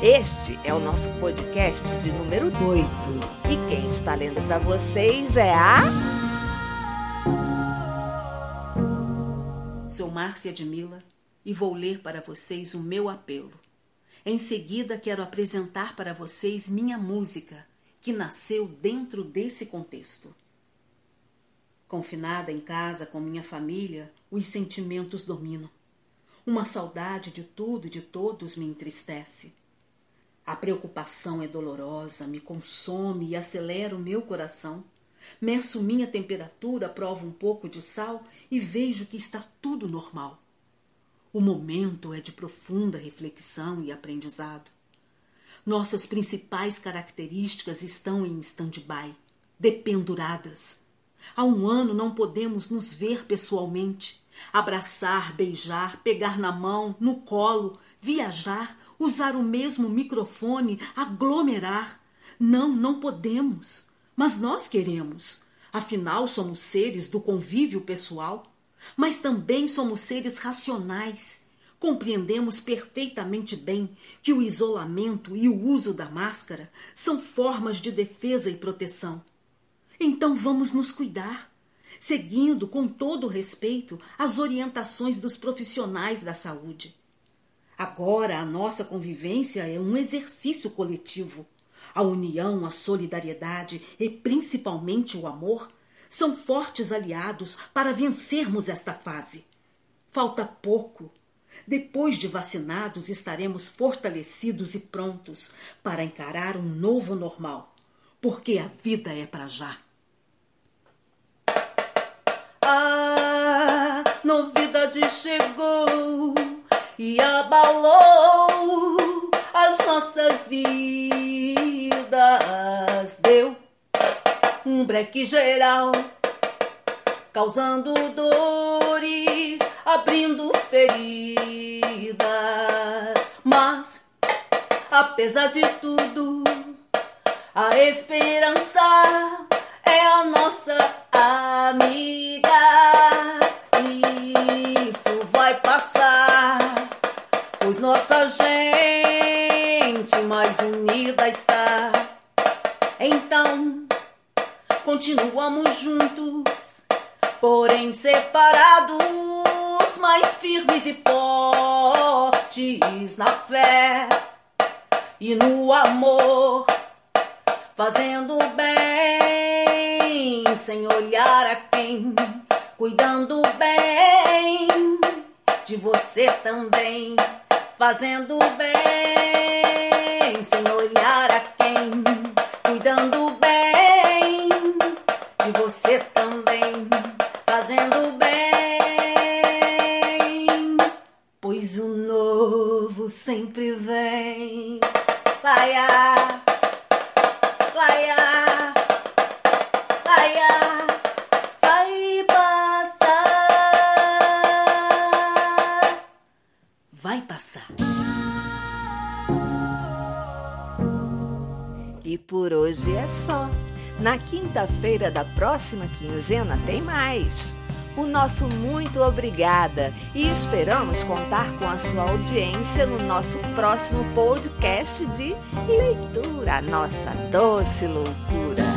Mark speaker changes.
Speaker 1: Este é o nosso podcast de número 8. E quem está lendo para vocês é a.
Speaker 2: Sou Márcia de Mila e vou ler para vocês o meu apelo. Em seguida, quero apresentar para vocês minha música, que nasceu dentro desse contexto. Confinada em casa com minha família, os sentimentos dominam. Uma saudade de tudo e de todos me entristece. A preocupação é dolorosa, me consome e acelera o meu coração. Meço minha temperatura, provo um pouco de sal e vejo que está tudo normal. O momento é de profunda reflexão e aprendizado. Nossas principais características estão em stand-by, dependuradas. Há um ano não podemos nos ver pessoalmente, abraçar, beijar, pegar na mão, no colo, viajar, usar o mesmo microfone, aglomerar. Não, não podemos. Mas nós queremos. Afinal, somos seres do convívio pessoal, mas também somos seres racionais. Compreendemos perfeitamente bem que o isolamento e o uso da máscara são formas de defesa e proteção. Então vamos nos cuidar, seguindo com todo respeito as orientações dos profissionais da saúde. Agora a nossa convivência é um exercício coletivo a união, a solidariedade e principalmente o amor são fortes aliados para vencermos esta fase. Falta pouco. Depois de vacinados, estaremos fortalecidos e prontos para encarar um novo normal, porque a vida é para já. A novidade chegou abalou as nossas vidas deu um breque geral, causando dores, abrindo feridas. Mas, apesar de tudo, a esperança é a nossa mais unida está. Então, continuamos juntos, porém separados, mais firmes e fortes na fé e no amor, fazendo bem, sem olhar a quem, cuidando bem de você também, fazendo bem, novo sempre vem. Laia, laia, laia, vai passar, vai passar.
Speaker 1: E por hoje é só. Na quinta-feira da próxima quinzena tem mais. O nosso muito obrigada e esperamos contar com a sua audiência no nosso próximo podcast de leitura, nossa doce loucura.